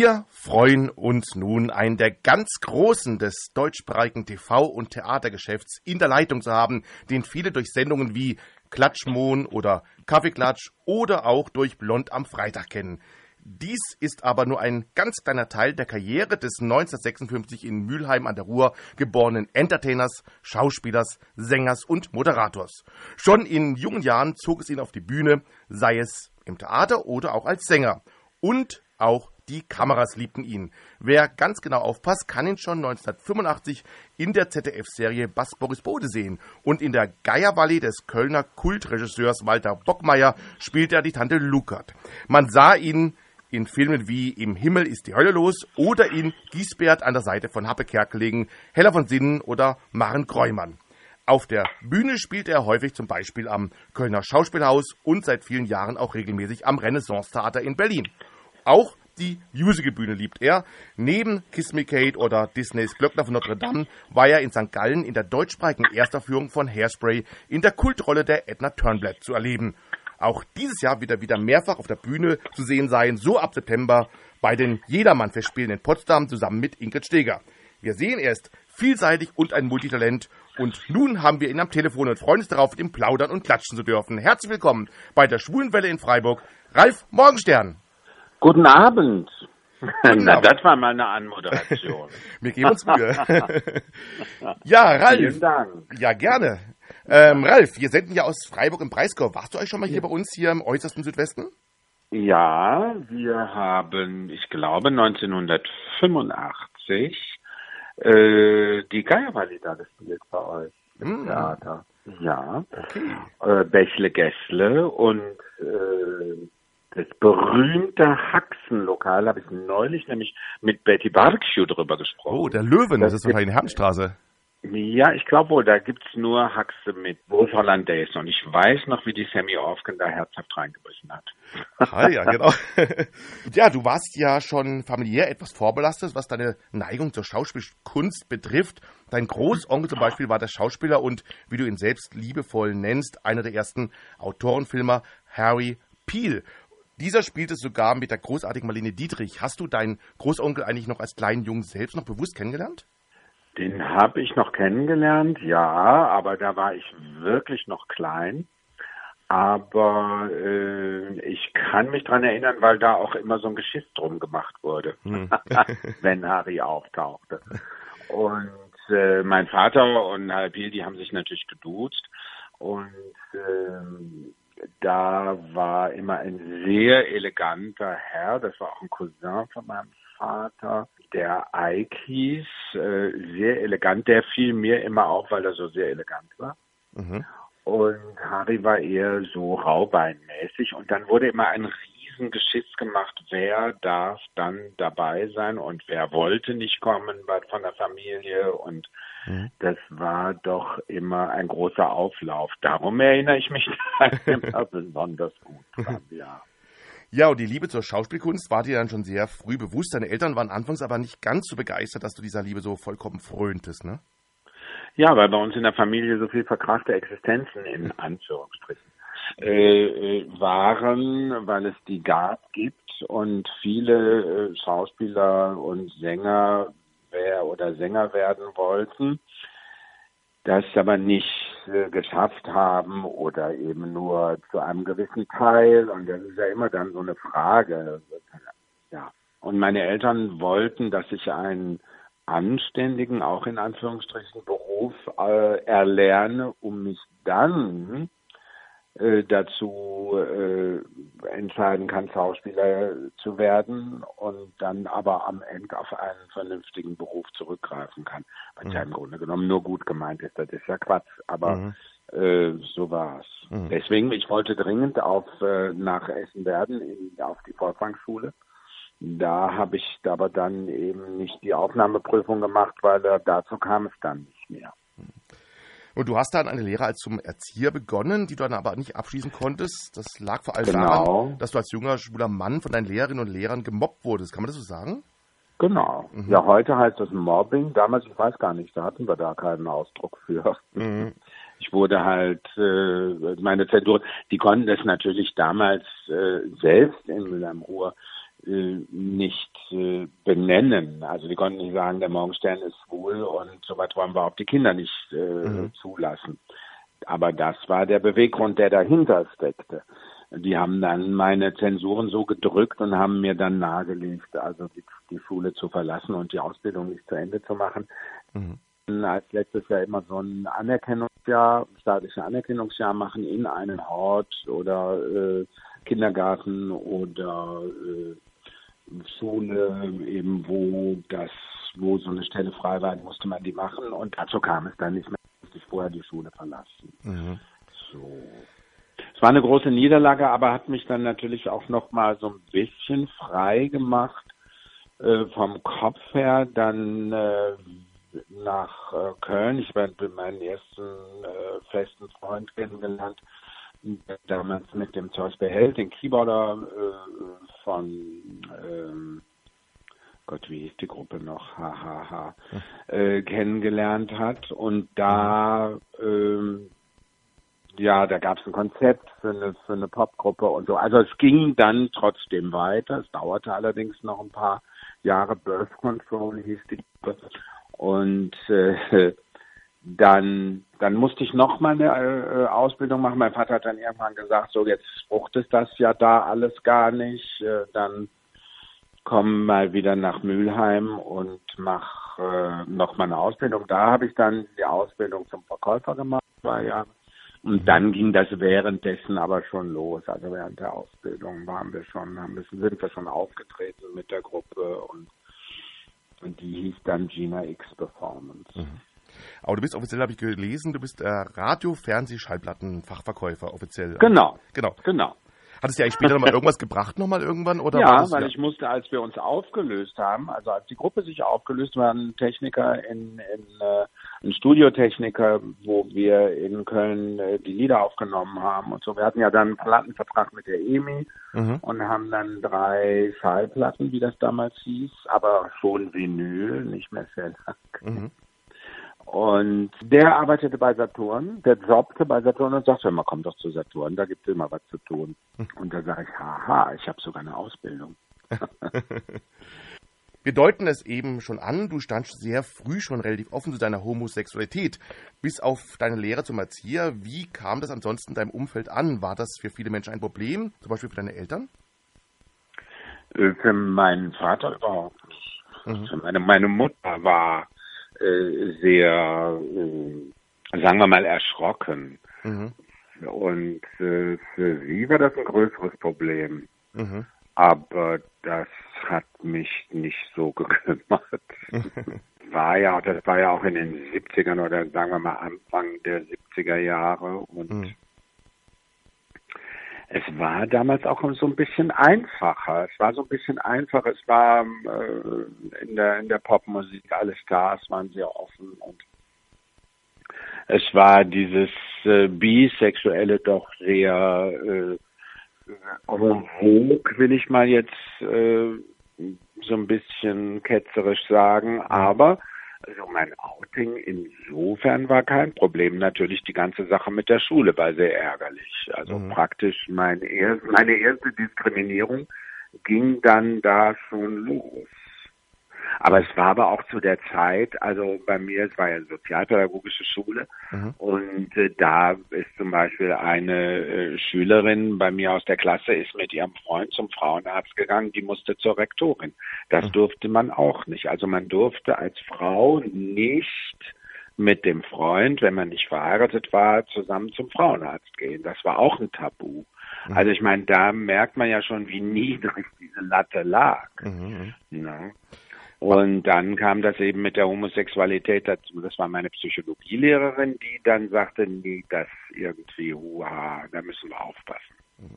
Wir freuen uns nun, einen der ganz Großen des deutschsprachigen TV- und Theatergeschäfts in der Leitung zu haben, den viele durch Sendungen wie Klatschmohn oder Kaffeeklatsch oder auch durch Blond am Freitag kennen. Dies ist aber nur ein ganz kleiner Teil der Karriere des 1956 in Mülheim an der Ruhr geborenen Entertainers, Schauspielers, Sängers und Moderators. Schon in jungen Jahren zog es ihn auf die Bühne, sei es im Theater oder auch als Sänger. Und auch die Kameras liebten ihn. Wer ganz genau aufpasst, kann ihn schon 1985 in der ZDF-Serie Bass Boris Bode sehen. Und in der Geiervalley des Kölner Kultregisseurs Walter Bockmeier spielt er die Tante Lukert. Man sah ihn in Filmen wie Im Himmel ist die Hölle los oder in Giesbert an der Seite von Happe Kerkeling, Heller von Sinnen oder Maren Kreumann. Auf der Bühne spielt er häufig zum Beispiel am Kölner Schauspielhaus und seit vielen Jahren auch regelmäßig am Renaissance-Theater in Berlin. Auch die Musical-Bühne liebt er. Neben Kiss Me Kate oder Disneys Glöckner von Notre Dame war er in St. Gallen in der deutschsprachigen Erstaufführung von Hairspray in der Kultrolle der Edna Turnblad zu erleben. Auch dieses Jahr wird er wieder mehrfach auf der Bühne zu sehen sein, so ab September bei den Jedermann-Festspielen in Potsdam zusammen mit Ingrid Steger. Wir sehen, er ist vielseitig und ein Multitalent. Und nun haben wir ihn am Telefon und freuen uns darauf, mit ihm plaudern und klatschen zu dürfen. Herzlich willkommen bei der Schwulenwelle in Freiburg, Ralf Morgenstern. Guten Abend. Guten Na, Abend. das war mal eine Anmoderation. wir geben uns Mühe. ja, Ralf. Vielen Dank. Ja, gerne. Ähm, Ralf, wir senden ja aus Freiburg im Breisgau. Warst du euch schon mal hier bei uns hier im äußersten Südwesten? Ja, wir haben, ich glaube, 1985 äh, die Geierwalli da gespielt bei euch im mm. Theater. Ja. Okay. Äh, Bächle Gässle und äh, das berühmte Haxenlokal habe ich neulich nämlich mit Betty Barkschuh drüber gesprochen. Oh, der Löwen, das, das ist wahrscheinlich in Herrenstraße. Ja, ich glaube wohl, da gibt's nur Haxe mit Wolf Hollandaise und ich weiß noch, wie die Sammy Orfken da herzhaft reingebissen hat. Ah, ja, genau. ja, du warst ja schon familiär etwas vorbelastet, was deine Neigung zur Schauspielkunst betrifft. Dein Großonkel zum Beispiel war der Schauspieler und, wie du ihn selbst liebevoll nennst, einer der ersten Autorenfilmer, Harry Peel. Dieser spielte sogar mit der großartigen Marlene Dietrich. Hast du deinen Großonkel eigentlich noch als kleinen Jungen selbst noch bewusst kennengelernt? Den habe ich noch kennengelernt, ja, aber da war ich wirklich noch klein. Aber äh, ich kann mich dran erinnern, weil da auch immer so ein Geschiss drum gemacht wurde, hm. wenn Harry auftauchte. Und äh, mein Vater und Halbil, die haben sich natürlich geduzt. Und äh, da war immer ein sehr eleganter Herr, das war auch ein Cousin von meinem Vater, der Ike hieß, äh, sehr elegant, der fiel mir immer auf, weil er so sehr elegant war. Mhm. Und Harry war eher so raubeinmäßig und dann wurde immer ein Riesengeschiss gemacht, wer darf dann dabei sein und wer wollte nicht kommen von der Familie und mhm. das war doch immer ein großer Auflauf. Darum erinnere ich mich immer besonders gut dran, ja. Ja, und die Liebe zur Schauspielkunst war dir dann schon sehr früh bewusst. Deine Eltern waren anfangs aber nicht ganz so begeistert, dass du dieser Liebe so vollkommen fröntest, ne? Ja, weil bei uns in der Familie so viel verkrachte Existenzen in Anführungsstrichen äh, äh, waren, weil es die gab, gibt und viele äh, Schauspieler und Sänger wer oder Sänger werden wollten das aber nicht äh, geschafft haben oder eben nur zu einem gewissen Teil. Und das ist ja immer dann so eine Frage. Ja. Und meine Eltern wollten, dass ich einen anständigen, auch in Anführungsstrichen, Beruf äh, erlerne, um mich dann äh, dazu äh, entscheiden kann, Schauspieler zu werden und dann aber am Ende auf einen vernünftigen Beruf zurückgreifen kann. Was mhm. ja im Grunde genommen nur gut gemeint ist, das ist ja Quatsch, aber mhm. äh, so war's. Mhm. Deswegen, ich wollte dringend auf äh, nach Essen-Werden auf die Volkswagenschule. Da habe ich aber dann eben nicht die Aufnahmeprüfung gemacht, weil äh, dazu kam es dann nicht mehr. Und du hast dann eine Lehre als zum Erzieher begonnen, die du dann aber nicht abschließen konntest. Das lag vor allem genau. daran, dass du als junger schwuler Mann von deinen Lehrerinnen und Lehrern gemobbt wurdest. Kann man das so sagen? Genau. Mhm. Ja, heute heißt das Mobbing. Damals, ich weiß gar nicht, da hatten wir da keinen Ausdruck für. Mhm. Ich wurde halt, äh, meine Zensur, die konnten das natürlich damals äh, selbst in Mülheim Ruhr nicht äh, benennen. Also die konnten nicht sagen, der Morgenstern ist schwul und so weit wollen wir auch die Kinder nicht äh, mhm. zulassen. Aber das war der Beweggrund, der dahinter steckte. Die haben dann meine Zensuren so gedrückt und haben mir dann nahegelegt, also die, die Schule zu verlassen und die Ausbildung nicht zu Ende zu machen. Mhm als letztes Jahr immer so ein Anerkennungsjahr, staatliches Anerkennungsjahr machen in einem Hort oder äh, Kindergarten oder äh, Schule, eben wo das, wo so eine Stelle frei war, musste man die machen und dazu kam es dann nicht mehr, musste ich vorher die Schule verlassen. Mhm. So. Es war eine große Niederlage, aber hat mich dann natürlich auch noch mal so ein bisschen frei gemacht äh, vom Kopf her, dann äh, nach äh, Köln. Ich habe meinen ersten äh, festen Freund kennengelernt, damals mit dem Zeus Beheld, den Keyboarder äh, von ähm, Gott, wie hieß die Gruppe noch? Hahaha. Äh, kennengelernt hat. Und da, ähm, ja, da gab es ein Konzept für eine, für eine Popgruppe und so. Also es ging dann trotzdem weiter. Es dauerte allerdings noch ein paar Jahre. Birth Control hieß die Gruppe. Und äh, dann, dann musste ich noch mal eine äh, Ausbildung machen. Mein Vater hat dann irgendwann gesagt, so jetzt fruchtet das ja da alles gar nicht. Äh, dann komm mal wieder nach Mülheim und mach äh, noch mal eine Ausbildung. Da habe ich dann die Ausbildung zum Verkäufer gemacht, zwei Jahre. Und dann ging das währenddessen aber schon los. Also während der Ausbildung waren wir schon, haben wir, sind wir schon aufgetreten mit der Gruppe und und die hieß dann Gina X Performance. Mhm. Aber du bist offiziell, habe ich gelesen, du bist äh, Radio-, Fernseh-, Schallplattenfachverkäufer offiziell. Genau. Genau. Genau. Hat es dir eigentlich später nochmal irgendwas gebracht, nochmal irgendwann? Oder ja, das, weil ja? ich musste, als wir uns aufgelöst haben, also als die Gruppe sich aufgelöst war, ein Techniker in, in äh, ein Studiotechniker, wo wir in Köln äh, die Lieder aufgenommen haben und so. Wir hatten ja dann einen Plattenvertrag mit der EMI mhm. und haben dann drei Schallplatten, wie das damals hieß, aber schon Vinyl, nicht mehr sehr lang. Mhm. Und der arbeitete bei Saturn, der jobbte bei Saturn und sagte immer, komm doch zu Saturn, da gibt es immer was zu tun. Und da sage ich, haha, ich habe sogar eine Ausbildung. Wir deuten es eben schon an, du standst sehr früh schon relativ offen zu deiner Homosexualität. Bis auf deine Lehre zum Erzieher, wie kam das ansonsten in deinem Umfeld an? War das für viele Menschen ein Problem, zum Beispiel für deine Eltern? Äh, für meinen Vater überhaupt nicht. Mhm. Meine, meine Mutter war äh, sehr, äh, sagen wir mal, erschrocken. Mhm. Und äh, für sie war das ein größeres Problem. Mhm. Aber das hat mich nicht so gekümmert. war ja, das war ja auch in den 70ern oder sagen wir mal Anfang der 70er Jahre und mhm. Es war damals auch so ein bisschen einfacher. Es war so ein bisschen einfacher. Es war äh, in der in der Popmusik alle Stars waren sehr offen und es war dieses äh, bisexuelle doch sehr äh, vogue, will ich mal jetzt äh, so ein bisschen ketzerisch sagen, aber also mein Outing insofern war kein Problem. Natürlich die ganze Sache mit der Schule war sehr ärgerlich. Also mhm. praktisch mein er meine erste Diskriminierung ging dann da schon los. Aber es war aber auch zu der Zeit, also bei mir, es war ja sozialpädagogische Schule mhm. und äh, da ist zum Beispiel eine äh, Schülerin bei mir aus der Klasse ist mit ihrem Freund zum Frauenarzt gegangen, die musste zur Rektorin. Das mhm. durfte man auch nicht. Also man durfte als Frau nicht mit dem Freund, wenn man nicht verheiratet war, zusammen zum Frauenarzt gehen. Das war auch ein Tabu. Mhm. Also ich meine, da merkt man ja schon, wie niedrig diese Latte lag. Mhm. Ja. Und dann kam das eben mit der Homosexualität dazu. Das war meine Psychologielehrerin, die dann sagte, nee, das irgendwie, huha, da müssen wir aufpassen. Mhm.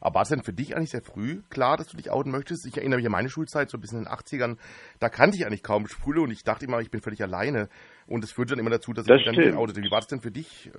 Aber war es denn für dich eigentlich sehr früh klar, dass du dich outen möchtest? Ich erinnere mich an meine Schulzeit, so ein bisschen in den 80ern, da kannte ich eigentlich kaum Schwule und ich dachte immer, ich bin völlig alleine. Und es führte dann immer dazu, dass das ich mich dann outete. Wie war das denn für dich?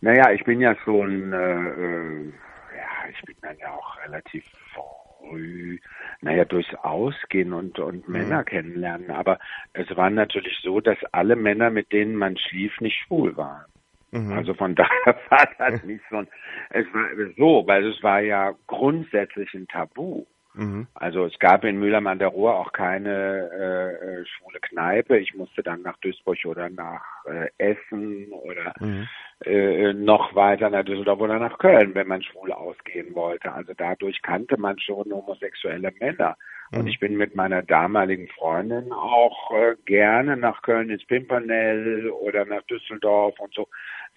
Naja, ich bin ja schon, äh, äh ja, ich bin dann ja auch relativ früh, naja, durchs Ausgehen und, und mhm. Männer kennenlernen. Aber es war natürlich so, dass alle Männer, mit denen man schlief, nicht schwul waren. Mhm. Also von daher war das nicht so. Es war so, weil es war ja grundsätzlich ein Tabu. Mhm. Also es gab in Mülheim an der Ruhr auch keine äh, äh, schwule Kneipe. Ich musste dann nach Duisburg oder nach äh, Essen oder mhm. äh, noch weiter nach Düsseldorf oder nach Köln, wenn man schwul ausgehen wollte. Also dadurch kannte man schon homosexuelle Männer. Und mhm. ich bin mit meiner damaligen Freundin auch äh, gerne nach Köln ins Pimpernell oder nach Düsseldorf und so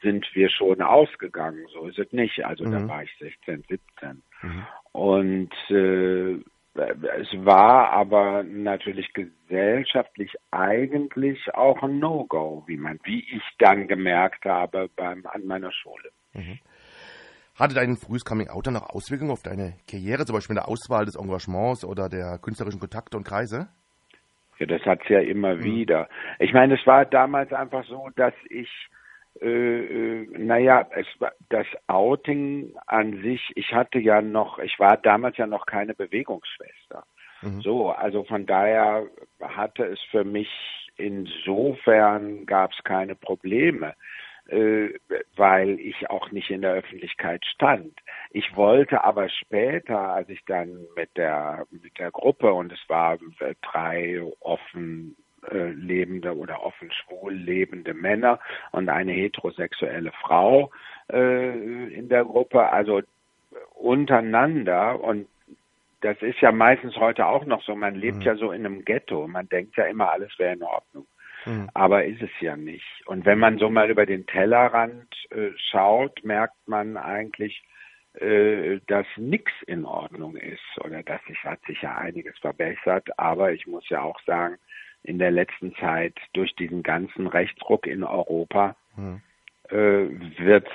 sind wir schon ausgegangen. So ist es nicht. Also mhm. da war ich 16, 17. Mhm. Und äh, es war aber natürlich gesellschaftlich eigentlich auch ein No-Go, wie man, wie ich dann gemerkt habe beim an meiner Schule. Mhm. Hatte dein frühes Coming-out dann noch Auswirkungen auf deine Karriere, zum Beispiel in der Auswahl des Engagements oder der künstlerischen Kontakte und Kreise? Ja, das hat's ja immer mhm. wieder. Ich meine, es war damals einfach so, dass ich äh, äh, naja, es war das Outing an sich, ich hatte ja noch, ich war damals ja noch keine Bewegungsschwester. Mhm. So, also von daher hatte es für mich insofern gab es keine Probleme, äh, weil ich auch nicht in der Öffentlichkeit stand. Ich wollte aber später, als ich dann mit der mit der Gruppe und es war drei offen äh, lebende oder offen schwul lebende Männer und eine heterosexuelle Frau äh, in der Gruppe, also untereinander und das ist ja meistens heute auch noch so, man lebt mhm. ja so in einem Ghetto, man denkt ja immer, alles wäre in Ordnung. Mhm. Aber ist es ja nicht. Und wenn man so mal über den Tellerrand äh, schaut, merkt man eigentlich, äh, dass nichts in Ordnung ist oder dass sich hat sich ja einiges verbessert. Aber ich muss ja auch sagen, in der letzten Zeit durch diesen ganzen Rechtsruck in Europa hm. äh, wird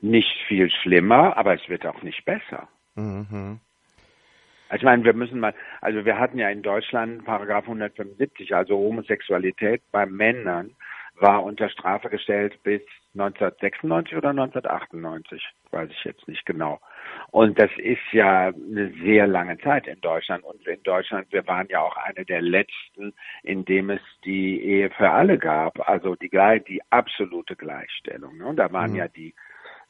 nicht viel schlimmer, aber es wird auch nicht besser. Mhm. Also ich meine, wir müssen mal, also wir hatten ja in Deutschland Paragraph 175, also Homosexualität bei Männern war unter Strafe gestellt bis 1996 oder 1998, weiß ich jetzt nicht genau. Und das ist ja eine sehr lange Zeit in Deutschland. Und in Deutschland, wir waren ja auch eine der letzten, in dem es die Ehe für alle gab, also die, die absolute Gleichstellung. Ne? Und da waren mhm. ja die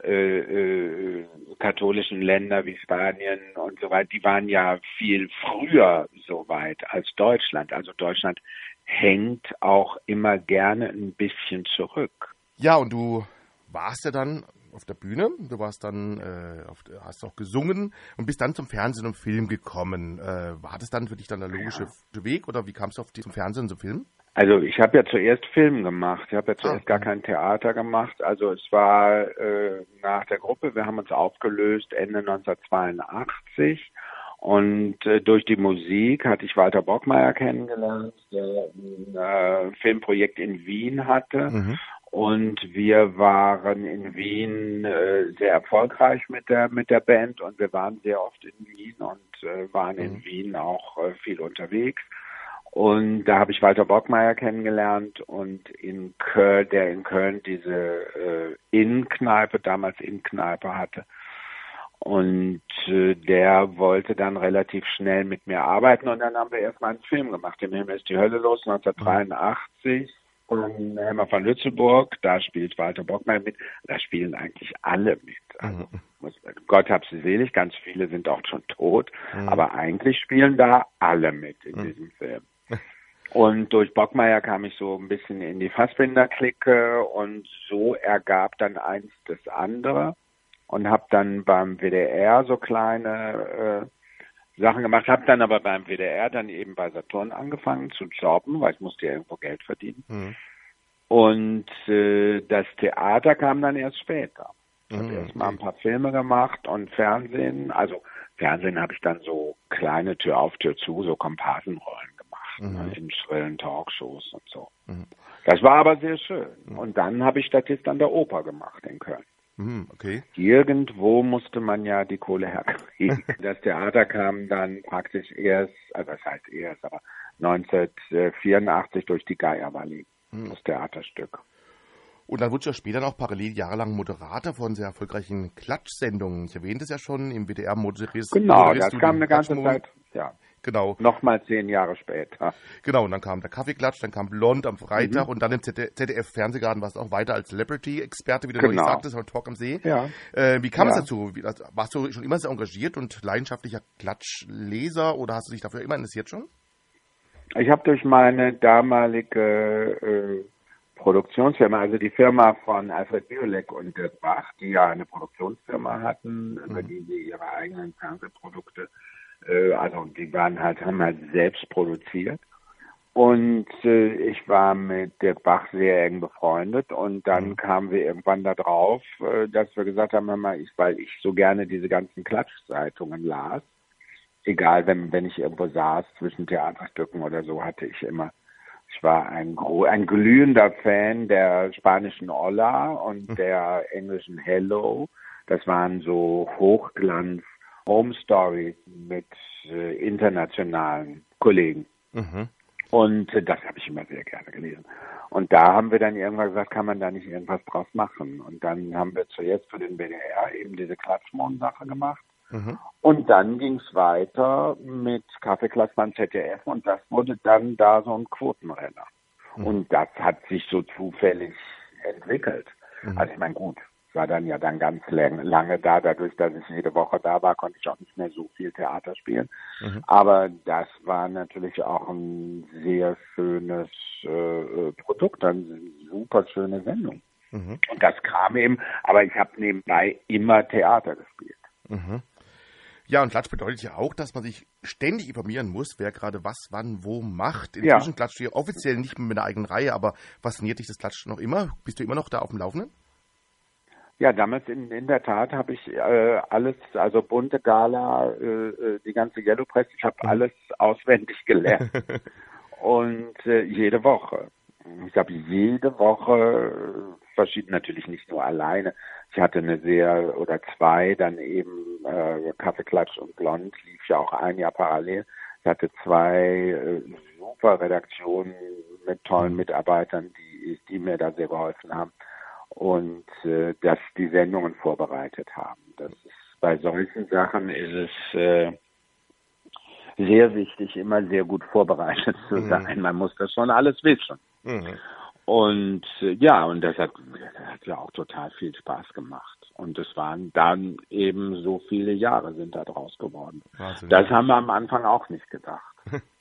äh, äh, katholischen Länder wie Spanien und so weiter, die waren ja viel früher so weit als Deutschland. Also Deutschland hängt auch immer gerne ein bisschen zurück. Ja, und du warst ja dann auf der Bühne, du warst dann, äh, auf, hast auch gesungen und bist dann zum Fernsehen und Film gekommen. Äh, war das dann für dich dann der logische ja. Weg oder wie kamst du auf die, zum Fernsehen und zum Film? Also ich habe ja zuerst Film gemacht, ich habe ja zuerst ah. gar kein Theater gemacht. Also es war äh, nach der Gruppe, wir haben uns aufgelöst Ende 1982 und äh, durch die Musik hatte ich Walter Bockmeier kennengelernt, der ein äh, Filmprojekt in Wien hatte. Mhm. Und wir waren in Wien äh, sehr erfolgreich mit der mit der Band und wir waren sehr oft in Wien und äh, waren mhm. in Wien auch äh, viel unterwegs. Und da habe ich Walter Bockmeier kennengelernt und in Köln, der in Köln diese äh, Innenkneipe, damals Innenkneipe hatte. Und äh, der wollte dann relativ schnell mit mir arbeiten und dann haben wir erstmal einen Film gemacht. Im Himmel ist die Hölle los, 1983 und Helmer von Lützelburg, da spielt Walter Bockmeier mit, da spielen eigentlich alle mit. Also, mhm. Gott hab sie selig, ganz viele sind auch schon tot, mhm. aber eigentlich spielen da alle mit in mhm. diesem Film. Und durch Bockmeier kam ich so ein bisschen in die Fassbinder-Clique und so ergab dann eins das andere und habe dann beim WDR so kleine äh, Sachen gemacht, habe dann aber beim WDR dann eben bei Saturn angefangen zu jobben, weil ich musste ja irgendwo Geld verdienen. Mhm. Und äh, das Theater kam dann erst später. Ich habe mhm, erst mal ein paar Filme gemacht und Fernsehen. Also Fernsehen habe ich dann so kleine Tür auf Tür zu, so Komparsenrollen gemacht, ne, mhm. ne, in schrillen Talkshows und so. Mhm. Das war aber sehr schön. Mhm. Und dann habe ich Statist an der Oper gemacht in Köln. Hm, okay. Irgendwo musste man ja die Kohle herkriegen. das Theater kam dann praktisch erst, also das heißt erst, aber 1984 durch die Geierwalli, hm. das Theaterstück. Und dann wurde ja später noch parallel jahrelang Moderator von sehr erfolgreichen Klatschsendungen. Ich erwähnte es ja schon, im WDR moderierst Genau, das kam eine ganze Zeit, ja. Genau. Nochmal zehn Jahre später. Genau, und dann kam der Kaffeeklatsch, dann kam Blond am Freitag mhm. und dann im ZDF-Fernsehgarten warst du auch weiter als Celebrity-Experte, wie du genau. sagtest, am Talk am See. Ja. Äh, wie kam ja. es dazu? Also, warst du schon immer sehr engagiert und leidenschaftlicher Klatschleser oder hast du dich dafür immer interessiert schon? Ich habe durch meine damalige äh, Produktionsfirma, also die Firma von Alfred Biolek und Dirk Bach, die ja eine Produktionsfirma hatten, mhm. über die sie ihre eigenen Fernsehprodukte, äh, also die waren halt, haben halt selbst produziert. Und äh, ich war mit Dirk Bach sehr eng befreundet und dann mhm. kamen wir irgendwann da drauf, äh, dass wir gesagt haben, mal, ich, weil ich so gerne diese ganzen Klatschzeitungen las, egal wenn, wenn ich irgendwo saß zwischen Theaterstücken oder so, hatte ich immer ich war ein, ein glühender Fan der spanischen Olla und hm. der englischen Hello. Das waren so Hochglanz Home Stories mit äh, internationalen Kollegen. Mhm. Und äh, das habe ich immer sehr gerne gelesen. Und da haben wir dann irgendwann gesagt, kann man da nicht irgendwas draus machen? Und dann haben wir zuerst für den BDR eben diese Klatschmond-Sache gemacht. Mhm. Und dann ging es weiter mit Kaffeeklatsch beim ZDF und das wurde dann da so ein Quotenrenner. Mhm. Und das hat sich so zufällig entwickelt. Mhm. Also ich meine, gut, war dann ja dann ganz lange da. Dadurch, dass ich jede Woche da war, konnte ich auch nicht mehr so viel Theater spielen. Mhm. Aber das war natürlich auch ein sehr schönes äh, Produkt, eine super schöne Sendung. Mhm. Und das kam eben, aber ich habe nebenbei immer Theater gespielt. Mhm. Ja, und Klatsch bedeutet ja auch, dass man sich ständig informieren muss, wer gerade was, wann, wo macht. Inzwischen ja. klatscht ihr offiziell nicht mehr mit einer eigenen Reihe, aber fasziniert dich das Klatschen noch immer? Bist du immer noch da auf dem Laufenden? Ja, damals in, in der Tat habe ich äh, alles, also bunte Gala, äh, äh die ganze Yellow Press, ich habe mhm. alles auswendig gelernt. und äh, jede Woche. Ich habe jede Woche verschieden, natürlich nicht nur alleine. Ich hatte eine sehr oder zwei, dann eben äh, Kaffeeklatsch und Blond lief ja auch ein Jahr parallel. Ich hatte zwei äh, super Redaktionen mit tollen Mitarbeitern, die, die mir da sehr geholfen haben und äh, dass die Sendungen vorbereitet haben. Das ist bei solchen Sachen ist es äh, sehr wichtig, immer sehr gut vorbereitet zu mhm. sein. Man muss das schon alles wissen. Mhm. Und äh, ja, und das hat, das hat ja auch total viel Spaß gemacht. Und es waren dann eben so viele Jahre sind da draus geworden. Wahnsinn. Das haben wir am Anfang auch nicht gedacht.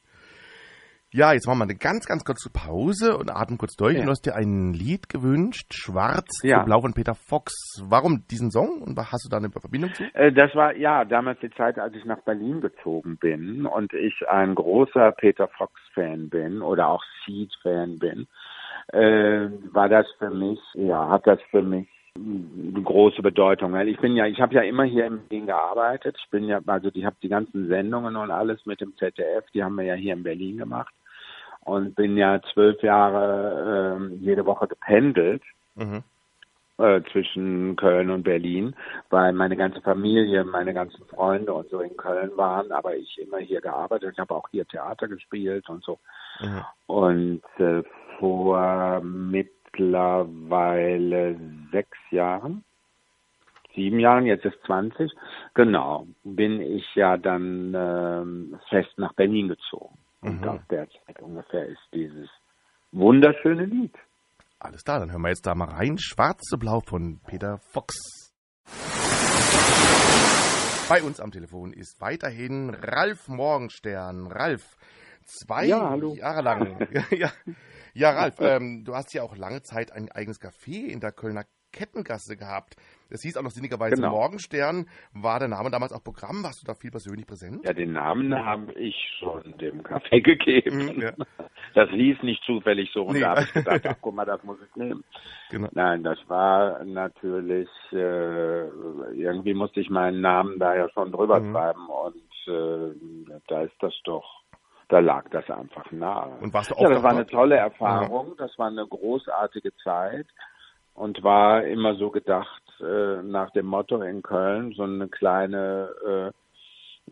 Ja, jetzt machen wir eine ganz, ganz kurze Pause und atmen kurz durch. Ja. Du hast dir ein Lied gewünscht, Schwarz ja. Blau von Peter Fox. Warum diesen Song und hast du da eine Verbindung zu? Äh, das war ja damals die Zeit, als ich nach Berlin gezogen bin und ich ein großer Peter Fox-Fan bin oder auch Seed-Fan bin. Äh, war das für mich, ja, hat das für mich große Bedeutung. Weil ich bin ja, ich habe ja immer hier in Berlin gearbeitet. Ich bin ja, also ich habe die ganzen Sendungen und alles mit dem ZDF, die haben wir ja hier in Berlin gemacht und bin ja zwölf Jahre äh, jede Woche gependelt. Mhm. Äh, zwischen Köln und Berlin, weil meine ganze Familie, meine ganzen Freunde und so in Köln waren, aber ich immer hier gearbeitet. Ich habe auch hier Theater gespielt und so. Mhm. Und äh, vor mit mittlerweile sechs Jahren, sieben Jahren, jetzt ist 20, genau, bin ich ja dann ähm, fest nach Berlin gezogen. Und mhm. aus der Zeit ungefähr ist dieses wunderschöne Lied. Alles klar, dann hören wir jetzt da mal rein. Schwarze Blau von Peter Fox. Bei uns am Telefon ist weiterhin Ralf Morgenstern. Ralf, zwei ja, Jahre lang. ja, ja, Ralf, ähm, du hast ja auch lange Zeit ein eigenes Café in der Kölner Kettengasse gehabt. Das hieß auch noch sinnigerweise genau. Morgenstern. War der Name damals auch Programm? Warst du da viel persönlich präsent? Ja, den Namen habe ich schon dem Café gegeben. Mhm, ja. Das hieß nicht zufällig so und nee. da habe ich gedacht, ach guck mal, das muss ich nehmen. Genau. Nein, das war natürlich, äh, irgendwie musste ich meinen Namen da ja schon drüber mhm. schreiben und äh, da ist das doch da lag das einfach nahe. Und warst du auch ja, das war eine tolle Erfahrung, das war eine großartige Zeit und war immer so gedacht äh, nach dem Motto in Köln, so eine kleine äh,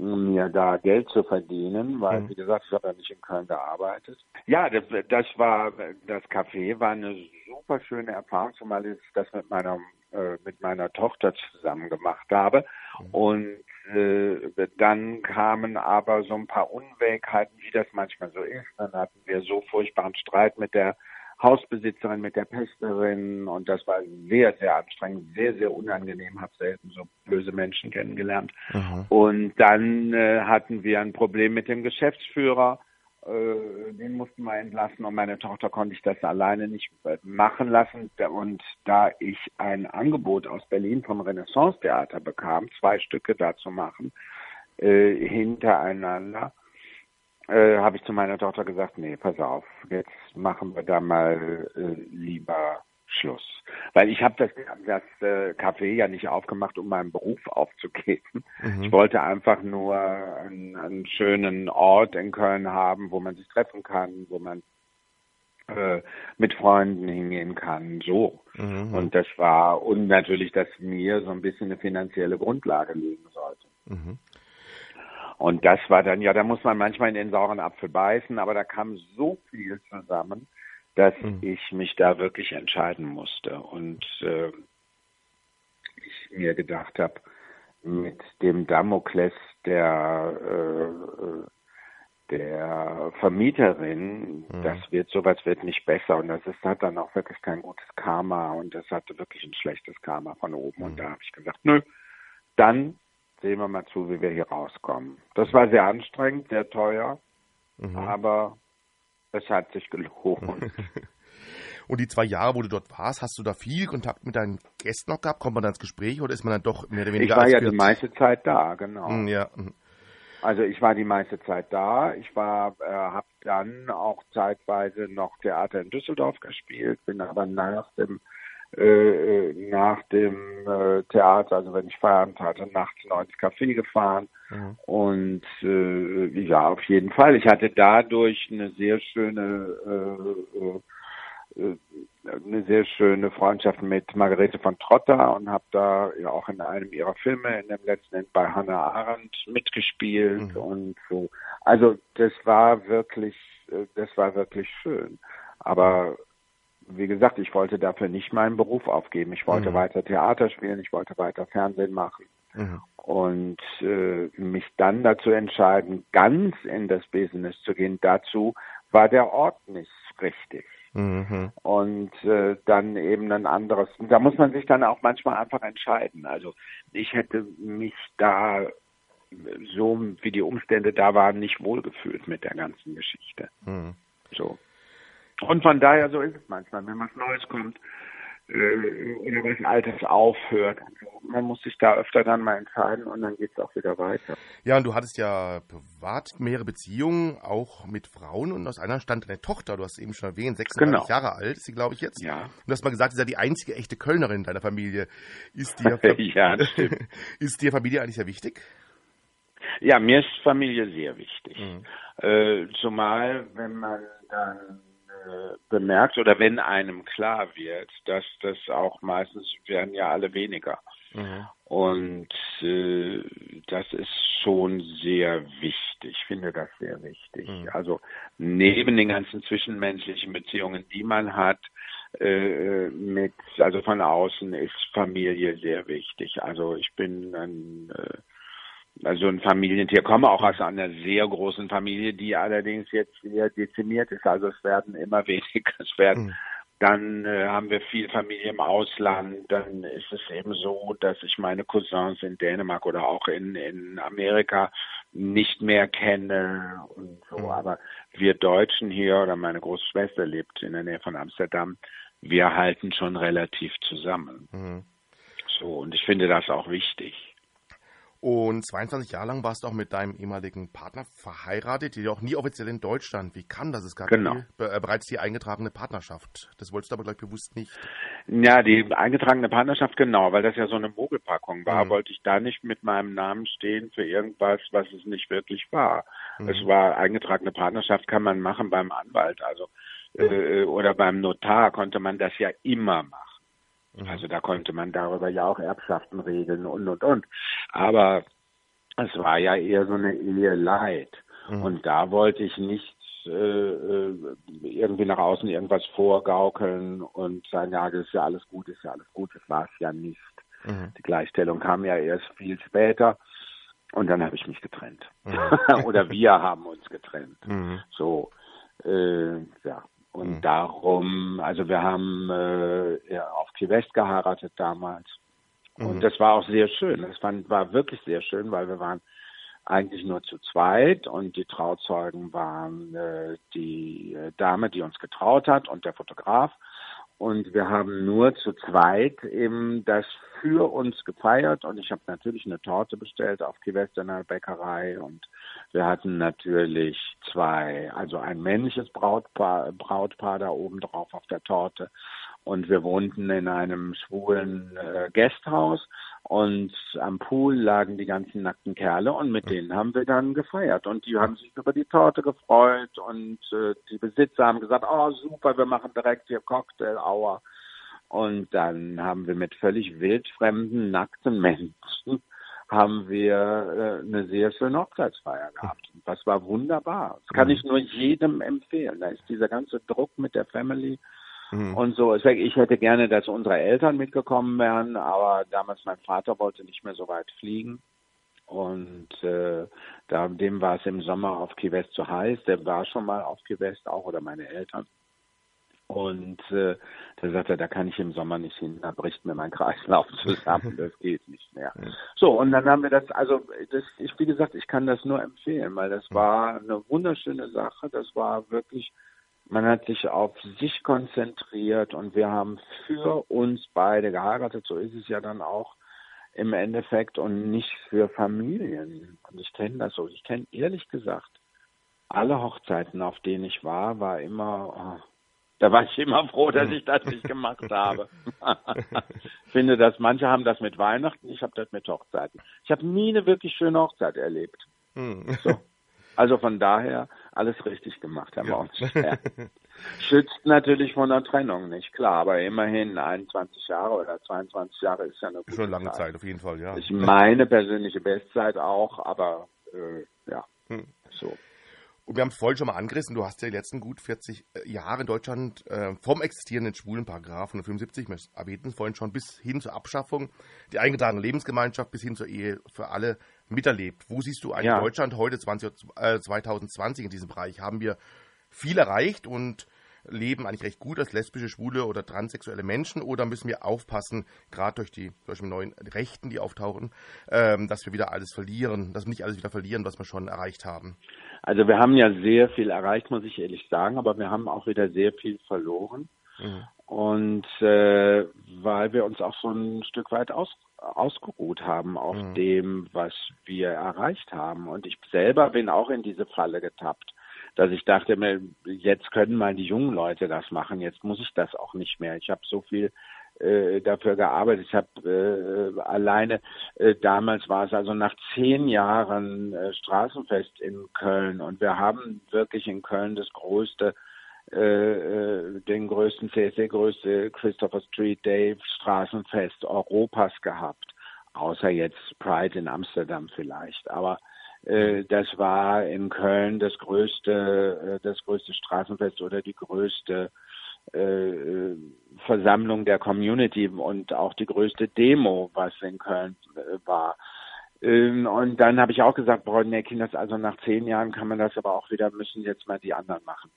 mir da Geld zu verdienen, weil mhm. wie gesagt, ich habe ja nicht in Köln gearbeitet. Ja, das, das war das Café war eine super schöne Erfahrung, zumal ich das mit meiner äh, mit meiner Tochter zusammen gemacht habe mhm. und äh, dann kamen aber so ein paar Unwägheiten, wie das manchmal so ist. Dann hatten wir so furchtbaren Streit mit der Hausbesitzerin, mit der Pächterin und das war sehr, sehr anstrengend, sehr, sehr unangenehm, habe selten so böse Menschen kennengelernt. Mhm. Und dann äh, hatten wir ein Problem mit dem Geschäftsführer, äh, den mussten wir entlassen und meine Tochter konnte ich das alleine nicht machen lassen. Und da ich ein Angebot aus Berlin vom Renaissance Theater bekam, zwei Stücke da zu machen, äh, hintereinander, äh, habe ich zu meiner Tochter gesagt, nee, pass auf, jetzt machen wir da mal äh, lieber Schluss. Weil ich habe das, das äh, Café ja nicht aufgemacht, um meinen Beruf aufzugeben. Mhm. Ich wollte einfach nur einen, einen, schönen Ort in Köln haben, wo man sich treffen kann, wo man äh, mit Freunden hingehen kann, so. Mhm. Und das war, und natürlich, dass mir so ein bisschen eine finanzielle Grundlage liegen sollte. Mhm. Und das war dann, ja, da muss man manchmal in den sauren Apfel beißen, aber da kam so viel zusammen, dass mhm. ich mich da wirklich entscheiden musste. Und äh, ich mir gedacht habe, mit dem Damokles der, äh, der Vermieterin, mhm. das wird, sowas wird nicht besser. Und das ist, hat dann auch wirklich kein gutes Karma und das hatte wirklich ein schlechtes Karma von oben. Mhm. Und da habe ich gesagt, nö, dann sehen wir mal zu, wie wir hier rauskommen. Das war sehr anstrengend, sehr teuer, mhm. aber es hat sich gelohnt. Und die zwei Jahre, wo du dort warst, hast du da viel Kontakt mit deinen Gästen noch gehabt? Kommt man da ins Gespräch oder ist man dann doch mehr oder weniger? Ich war ja die meiste Zeit da, genau. Hm, ja. Hm. Also ich war die meiste Zeit da. Ich war, äh, habe dann auch zeitweise noch Theater in Düsseldorf gespielt, bin aber nach dem äh, nach dem äh, Theater, also wenn ich Feierabend hatte, nachts noch ins Café gefahren. Mhm. Und äh, ja, auf jeden Fall. Ich hatte dadurch eine sehr schöne äh, äh, eine sehr schöne Freundschaft mit Margarete von Trotter und habe da ja auch in einem ihrer Filme, in dem letzten bei Hannah Arendt mitgespielt mhm. und so. Also das war wirklich, das war wirklich schön. Aber wie gesagt, ich wollte dafür nicht meinen Beruf aufgeben. Ich wollte mhm. weiter Theater spielen, ich wollte weiter Fernsehen machen. Mhm. Und äh, mich dann dazu entscheiden, ganz in das Business zu gehen, dazu war der Ort nicht richtig. Mhm. Und äh, dann eben ein anderes. Da muss man sich dann auch manchmal einfach entscheiden. Also ich hätte mich da so wie die Umstände da waren, nicht wohlgefühlt mit der ganzen Geschichte. Mhm. So. Und von daher, so ist es manchmal, wenn was Neues kommt äh, oder was Altes aufhört. Man muss sich da öfter dann mal entscheiden und dann geht es auch wieder weiter. Ja, und du hattest ja privat mehrere Beziehungen, auch mit Frauen und aus einer stand deine Tochter, du hast eben schon erwähnt, 36 genau. Jahre alt ist sie, glaube ich, jetzt. Ja. Und du hast mal gesagt, sie ist ja die einzige echte Kölnerin deiner Familie. Ist dir, ja, ist dir Familie eigentlich sehr wichtig? Ja, mir ist Familie sehr wichtig. Mhm. Äh, zumal, wenn man dann äh, bemerkt oder wenn einem klar wird, dass das auch meistens werden ja alle weniger. Mhm. Und äh, das ist schon sehr wichtig. Ich finde das sehr wichtig. Mhm. Also neben den ganzen zwischenmenschlichen Beziehungen, die man hat, äh, mit, also von außen ist Familie sehr wichtig. Also ich bin ein äh, also ein Familientier, komme auch aus einer sehr großen Familie, die allerdings jetzt sehr dezimiert ist. Also es werden immer weniger, es werden, mhm. dann äh, haben wir viel Familie im Ausland, dann ist es eben so, dass ich meine Cousins in Dänemark oder auch in, in Amerika nicht mehr kenne und so. Mhm. Aber wir Deutschen hier oder meine Großschwester lebt in der Nähe von Amsterdam, wir halten schon relativ zusammen. Mhm. So, und ich finde das auch wichtig. Und 22 Jahre lang warst du auch mit deinem ehemaligen Partner verheiratet, die auch nie offiziell in Deutschland. Wie kann das? Es gab genau. die, äh, bereits die eingetragene Partnerschaft. Das wolltest du aber gleich bewusst nicht. Ja, die eingetragene Partnerschaft, genau, weil das ja so eine Mogelpackung war, mhm. wollte ich da nicht mit meinem Namen stehen für irgendwas, was es nicht wirklich war. Mhm. Es war eingetragene Partnerschaft, kann man machen beim Anwalt, also äh, oder beim Notar konnte man das ja immer machen. Mhm. Also da konnte man darüber ja auch Erbschaften regeln und und und. Aber es war ja eher so eine Ehe Leid. Mhm. Und da wollte ich nicht äh, äh, irgendwie nach außen irgendwas vorgaukeln und sagen, ja, das ist ja alles gut, ist ja alles gut. Das war es ja nicht. Mhm. Die Gleichstellung kam ja erst viel später. Und dann habe ich mich getrennt. Mhm. Oder wir haben uns getrennt. Mhm. So, äh, ja. Und mhm. darum, also wir haben äh, ja, auf Key West geheiratet damals. Und mhm. das war auch sehr schön. Das fand, war wirklich sehr schön, weil wir waren eigentlich nur zu zweit und die Trauzeugen waren äh, die äh, Dame, die uns getraut hat und der Fotograf. Und wir haben nur zu zweit eben das für uns gefeiert und ich habe natürlich eine Torte bestellt auf die Westerner Bäckerei und wir hatten natürlich zwei, also ein männliches Brautpaar, Brautpaar da oben drauf auf der Torte und wir wohnten in einem schwulen äh, Gasthaus und am Pool lagen die ganzen nackten Kerle und mit denen haben wir dann gefeiert und die haben sich über die Torte gefreut und äh, die Besitzer haben gesagt, oh super, wir machen direkt hier Cocktail Hour und dann haben wir mit völlig wildfremden nackten Menschen haben wir äh, eine sehr schöne Hochzeitsfeier gehabt. Das war wunderbar. Das kann mhm. ich nur jedem empfehlen. Da ist dieser ganze Druck mit der Family Mhm. Und so, ich hätte gerne, dass unsere Eltern mitgekommen wären, aber damals mein Vater wollte nicht mehr so weit fliegen. Und äh, da, dem war es im Sommer auf Key West zu heiß. Der war schon mal auf Key West auch oder meine Eltern. Und äh, da sagt er, da kann ich im Sommer nicht hin, da bricht mir mein Kreislauf zusammen, das geht nicht mehr. So, und dann haben wir das, also das, ich, wie gesagt, ich kann das nur empfehlen, weil das war eine wunderschöne Sache, das war wirklich man hat sich auf sich konzentriert und wir haben für uns beide geheiratet. So ist es ja dann auch im Endeffekt und nicht für Familien. Und ich kenne das so. Ich kenne ehrlich gesagt alle Hochzeiten, auf denen ich war, war immer, oh, da war ich immer froh, dass ich das nicht gemacht habe. ich finde, dass manche haben das mit Weihnachten, ich habe das mit Hochzeiten. Ich habe nie eine wirklich schöne Hochzeit erlebt. Hm. So. Also von daher alles richtig gemacht, Herr ja. Ja. Schützt natürlich von der Trennung, nicht klar, aber immerhin 21 Jahre oder 22 Jahre ist ja eine gute Schon lange Zeit. Zeit, auf jeden Fall, ja. Ich meine persönliche Bestzeit auch, aber äh, ja, hm. so. Und wir haben es vorhin schon mal angerissen, du hast ja die letzten gut 40 äh, Jahre in Deutschland äh, vom existierenden schwulen Paragraph 175, wir erwähnten es vorhin schon, bis hin zur Abschaffung, die eingetragene Lebensgemeinschaft bis hin zur Ehe für alle miterlebt. Wo siehst du eigentlich ja. Deutschland heute 20, äh, 2020 in diesem Bereich? Haben wir viel erreicht und leben eigentlich recht gut als lesbische, schwule oder transsexuelle Menschen oder müssen wir aufpassen, gerade durch die durch die neuen Rechten, die auftauchen, ähm, dass wir wieder alles verlieren, dass wir nicht alles wieder verlieren, was wir schon erreicht haben? Also wir haben ja sehr viel erreicht, muss ich ehrlich sagen, aber wir haben auch wieder sehr viel verloren. Mhm. Und äh, weil wir uns auch so ein Stück weit aus, ausgeruht haben auf mhm. dem, was wir erreicht haben. Und ich selber bin auch in diese Falle getappt, dass ich dachte mir, jetzt können mal die jungen Leute das machen, jetzt muss ich das auch nicht mehr. Ich habe so viel äh, dafür gearbeitet. Ich habe äh, alleine äh, damals war es also nach zehn Jahren äh, Straßenfest in Köln und wir haben wirklich in Köln das größte äh, äh den größten CSD größte Christopher Street Day Straßenfest Europas gehabt, außer jetzt Pride in Amsterdam vielleicht, aber äh, das war in Köln das größte, äh, das größte Straßenfest oder die größte äh, Versammlung der Community und auch die größte Demo, was in Köln war. Ähm, und dann habe ich auch gesagt, nee, Kinders, also nach zehn Jahren kann man das aber auch wieder, müssen jetzt mal die anderen machen.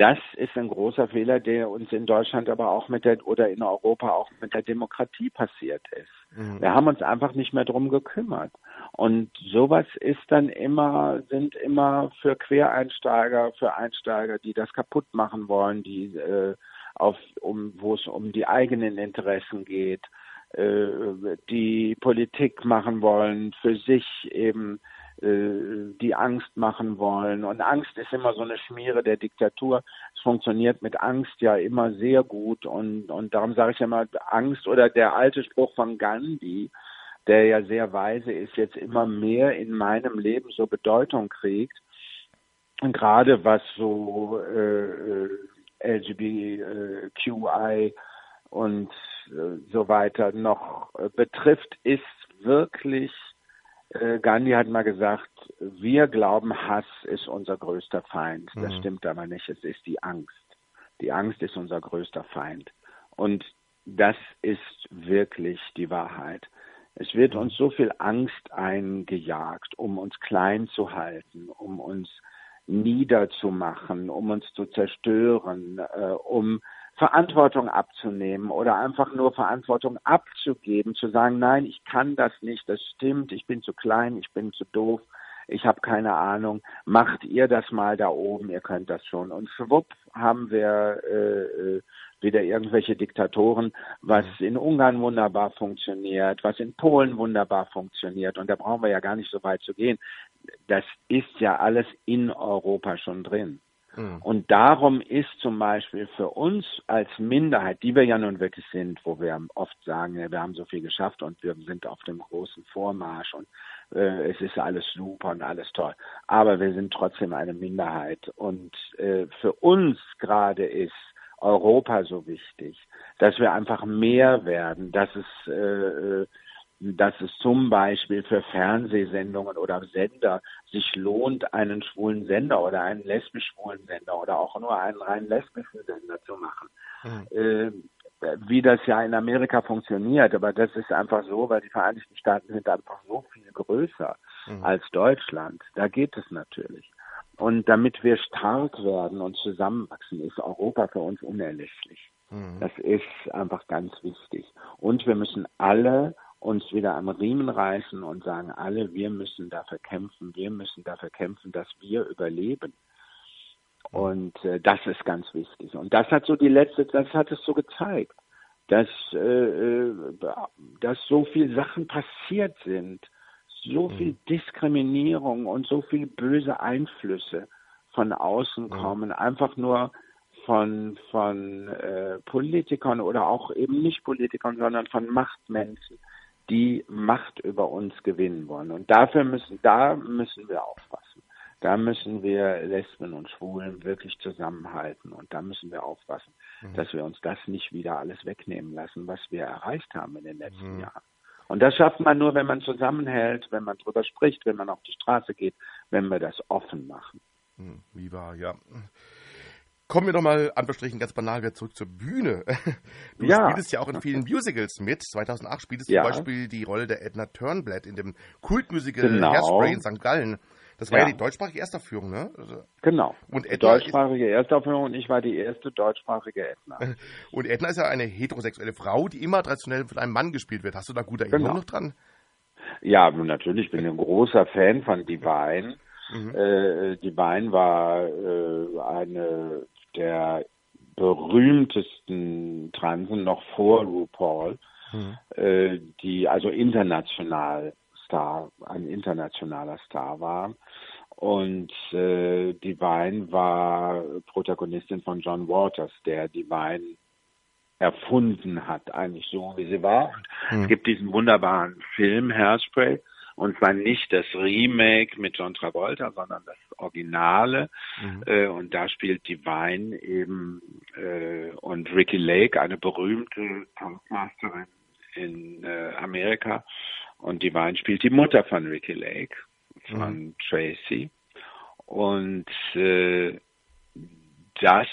Das ist ein großer Fehler, der uns in Deutschland aber auch mit der oder in Europa auch mit der Demokratie passiert ist. Mhm. Wir haben uns einfach nicht mehr drum gekümmert. Und sowas ist dann immer, sind immer für Quereinsteiger, für Einsteiger, die das kaputt machen wollen, die äh, auf, um, wo es um die eigenen Interessen geht, äh, die Politik machen wollen, für sich eben die Angst machen wollen. Und Angst ist immer so eine Schmiere der Diktatur. Es funktioniert mit Angst ja immer sehr gut. Und, und darum sage ich immer, Angst oder der alte Spruch von Gandhi, der ja sehr weise ist, jetzt immer mehr in meinem Leben so Bedeutung kriegt. Und gerade was so äh, LGBTQI und äh, so weiter noch äh, betrifft, ist wirklich äh, Gandhi hat mal gesagt, wir glauben, Hass ist unser größter Feind. Das mhm. stimmt aber nicht. Es ist die Angst. Die Angst ist unser größter Feind. Und das ist wirklich die Wahrheit. Es wird uns so viel Angst eingejagt, um uns klein zu halten, um uns niederzumachen, um uns zu zerstören, äh, um Verantwortung abzunehmen oder einfach nur Verantwortung abzugeben, zu sagen, nein, ich kann das nicht, das stimmt, ich bin zu klein, ich bin zu doof, ich habe keine Ahnung, macht ihr das mal da oben, ihr könnt das schon. Und schwupp haben wir äh, äh wieder irgendwelche Diktatoren, was in Ungarn wunderbar funktioniert, was in Polen wunderbar funktioniert. Und da brauchen wir ja gar nicht so weit zu gehen. Das ist ja alles in Europa schon drin. Mhm. Und darum ist zum Beispiel für uns als Minderheit, die wir ja nun wirklich sind, wo wir oft sagen, wir haben so viel geschafft und wir sind auf dem großen Vormarsch und äh, es ist alles super und alles toll. Aber wir sind trotzdem eine Minderheit. Und äh, für uns gerade ist Europa so wichtig, dass wir einfach mehr werden, dass es äh, äh dass es zum Beispiel für Fernsehsendungen oder Sender sich lohnt, einen schwulen Sender oder einen lesbisch-schwulen Sender oder auch nur einen rein lesbischen Sender zu machen. Mhm. Äh, wie das ja in Amerika funktioniert, aber das ist einfach so, weil die Vereinigten Staaten sind einfach so viel größer mhm. als Deutschland. Da geht es natürlich. Und damit wir stark werden und zusammenwachsen, ist Europa für uns unerlässlich. Mhm. Das ist einfach ganz wichtig. Und wir müssen alle uns wieder am Riemen reißen und sagen alle, wir müssen dafür kämpfen, wir müssen dafür kämpfen, dass wir überleben. Und äh, das ist ganz wichtig. Und das hat so die letzte, das hat es so gezeigt, dass, äh, äh dass so viele Sachen passiert sind, so mhm. viel Diskriminierung und so viele böse Einflüsse von außen mhm. kommen, einfach nur von, von äh, Politikern oder auch eben nicht Politikern, sondern von Machtmenschen, die Macht über uns gewinnen wollen. Und dafür müssen, da müssen wir aufpassen. Da müssen wir Lesben und Schwulen wirklich zusammenhalten. Und da müssen wir aufpassen, mhm. dass wir uns das nicht wieder alles wegnehmen lassen, was wir erreicht haben in den letzten mhm. Jahren. Und das schafft man nur, wenn man zusammenhält, wenn man drüber spricht, wenn man auf die Straße geht, wenn wir das offen machen. Mhm. Wie wahr, ja. Kommen wir nochmal an Bestrichen ganz banal wieder zurück zur Bühne. Du ja. spielst ja auch in vielen Musicals mit. 2008 spielst du ja. zum Beispiel die Rolle der Edna Turnblad in dem Kultmusical genau. Hairspray in St. Gallen. Das war ja, ja die deutschsprachige Erstaufführung, ne? Also genau. Und Edna die deutschsprachige Erstaufführung und ich war die erste deutschsprachige Edna. Und Edna ist ja eine heterosexuelle Frau, die immer traditionell von einem Mann gespielt wird. Hast du da gute Erinnerungen genau. noch dran? Ja, natürlich. Ich bin ein großer Fan von Divine. Mhm. Äh, Divine war äh, eine der berühmtesten Transen noch vor RuPaul, mhm. äh, die also international Star, ein internationaler Star war. Und äh, Divine war Protagonistin von John Waters, der Divine erfunden hat, eigentlich so wie sie war. Mhm. es gibt diesen wunderbaren Film Hairspray, und zwar nicht das Remake mit John Travolta, sondern das Originale. Mhm. Äh, und da spielt Divine eben äh, und Ricky Lake, eine berühmte Tanzmasterin in äh, Amerika. Und Divine spielt die Mutter von Ricky Lake, von mhm. Tracy. Und äh, das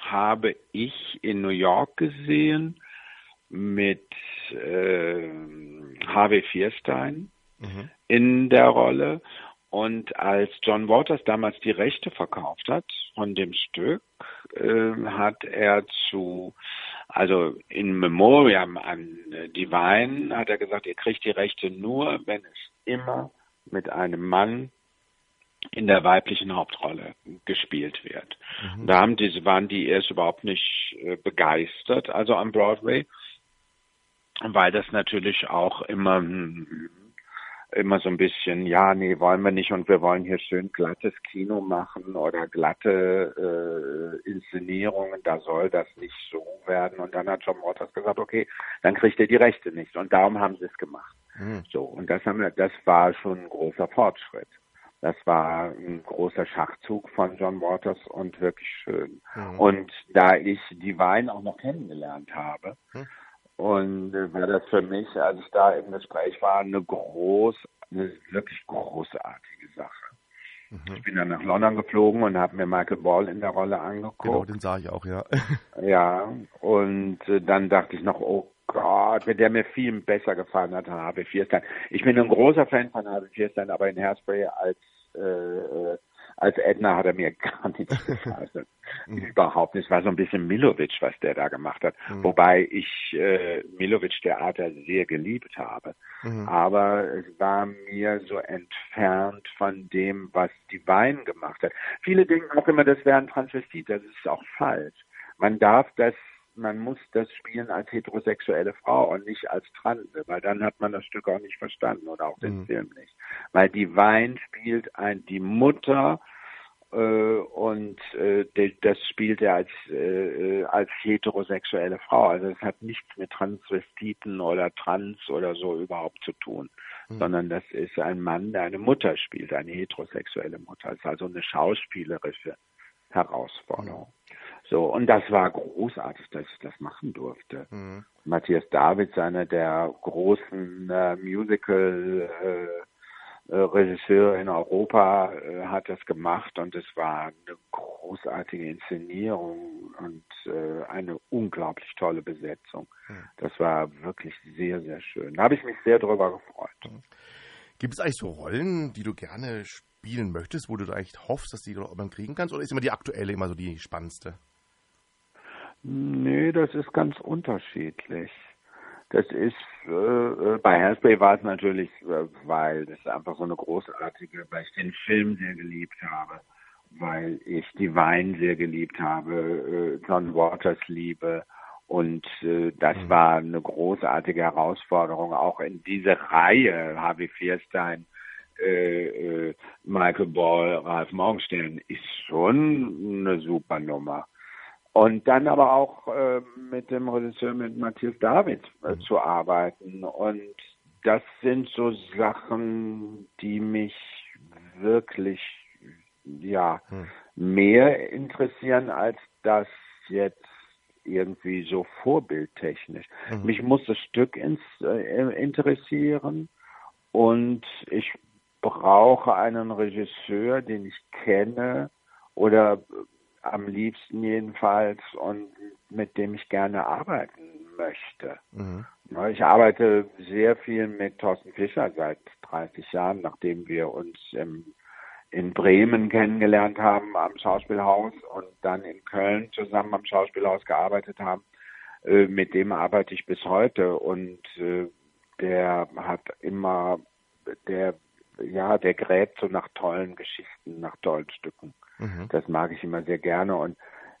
habe ich in New York gesehen mit äh, Harvey Fierstein mhm. in der Rolle. Und als John Waters damals die Rechte verkauft hat von dem Stück, äh, hat er zu, also in Memoriam an Divine, hat er gesagt, ihr kriegt die Rechte nur, wenn es immer mit einem Mann in der weiblichen Hauptrolle gespielt wird. Mhm. Da haben diese, waren die erst überhaupt nicht äh, begeistert, also am Broadway, weil das natürlich auch immer hm, immer so ein bisschen, ja, nee, wollen wir nicht und wir wollen hier schön glattes Kino machen oder glatte äh, Inszenierungen, da soll das nicht so werden. Und dann hat John Waters gesagt, okay, dann kriegt ihr die Rechte nicht. Und darum haben sie es gemacht. Mhm. So, und das haben wir, das war schon ein großer Fortschritt. Das war ein großer Schachzug von John Waters und wirklich schön. Mhm. Und da ich die Wein auch noch kennengelernt habe, mhm und äh, war das für mich, als ich da im Gespräch war, eine groß, eine wirklich großartige Sache. Mhm. Ich bin dann nach London geflogen und habe mir Michael Ball in der Rolle angeguckt. Genau, den sah ich auch, ja. ja, und äh, dann dachte ich noch, oh Gott, wenn der mir viel besser gefallen hat, Harvey Fierstein. Ich bin ein großer Fan von Harvey Fierstein, aber in Hairspray als äh, äh als Edna hat er mir gar nichts gefallen. Mhm. Überhaupt nicht. Es war so ein bisschen Milovic, was der da gemacht hat. Mhm. Wobei ich äh, Milovic Theater sehr geliebt habe. Mhm. Aber es war mir so entfernt von dem, was die Wein gemacht hat. Viele denken auch immer, das wäre ein Transvestit. Das ist auch falsch. Man darf das man muss das spielen als heterosexuelle Frau und nicht als Transe, weil dann hat man das Stück auch nicht verstanden oder auch den mhm. Film nicht. Weil die Wein spielt ein, die Mutter und äh, das spielt er als, äh, als heterosexuelle Frau. Also es hat nichts mit Transvestiten oder Trans oder so überhaupt zu tun, mhm. sondern das ist ein Mann, der eine Mutter spielt, eine heterosexuelle Mutter. Es ist also eine schauspielerische Herausforderung. Mhm. So, und das war großartig, dass ich das machen durfte. Mhm. Matthias Davids, einer der großen äh, Musical äh, äh, Regisseure in Europa, äh, hat das gemacht und es war eine großartige Inszenierung und äh, eine unglaublich tolle Besetzung. Mhm. Das war wirklich sehr, sehr schön. Da habe ich mich sehr darüber gefreut. Mhm. Gibt es eigentlich so Rollen, die du gerne spielen möchtest, wo du da echt hoffst, dass die du irgendwann kriegen kannst? Oder ist immer die aktuelle immer so die spannendste? Nee, das ist ganz unterschiedlich. Das ist, äh, äh, bei Hairspray war es natürlich, äh, weil das einfach so eine großartige, weil ich den Film sehr geliebt habe, weil ich die Wein sehr geliebt habe, äh, John Waters liebe. Und äh, das mhm. war eine großartige Herausforderung. Auch in diese Reihe, Harvey Fierstein, äh, äh, Michael Ball, Ralf Morgenstern, ist schon eine super Nummer. Und dann aber auch äh, mit dem Regisseur, mit Matthias David äh, mhm. zu arbeiten. Und das sind so Sachen, die mich wirklich, ja, mhm. mehr interessieren als das jetzt irgendwie so vorbildtechnisch. Mhm. Mich muss das Stück ins, äh, interessieren und ich brauche einen Regisseur, den ich kenne oder am liebsten jedenfalls und mit dem ich gerne arbeiten möchte. Mhm. Ich arbeite sehr viel mit Thorsten Fischer seit 30 Jahren, nachdem wir uns im, in Bremen kennengelernt haben am Schauspielhaus und dann in Köln zusammen am Schauspielhaus gearbeitet haben. Äh, mit dem arbeite ich bis heute und äh, der hat immer, der, ja, der gräbt so nach tollen Geschichten, nach tollen Stücken. Mhm. Das mag ich immer sehr gerne und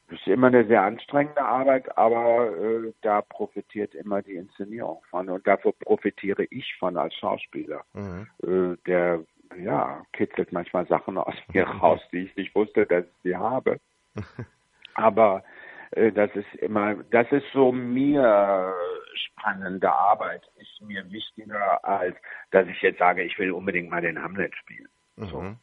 es ist immer eine sehr anstrengende Arbeit, aber äh, da profitiert immer die Inszenierung von und dafür profitiere ich von als Schauspieler. Mhm. Äh, der ja kitzelt manchmal Sachen aus mir raus, die ich nicht wusste, dass ich sie habe. aber äh, das ist immer, das ist so mir spannende Arbeit, ist mir wichtiger als, dass ich jetzt sage, ich will unbedingt mal den Hamlet spielen. Mhm. So.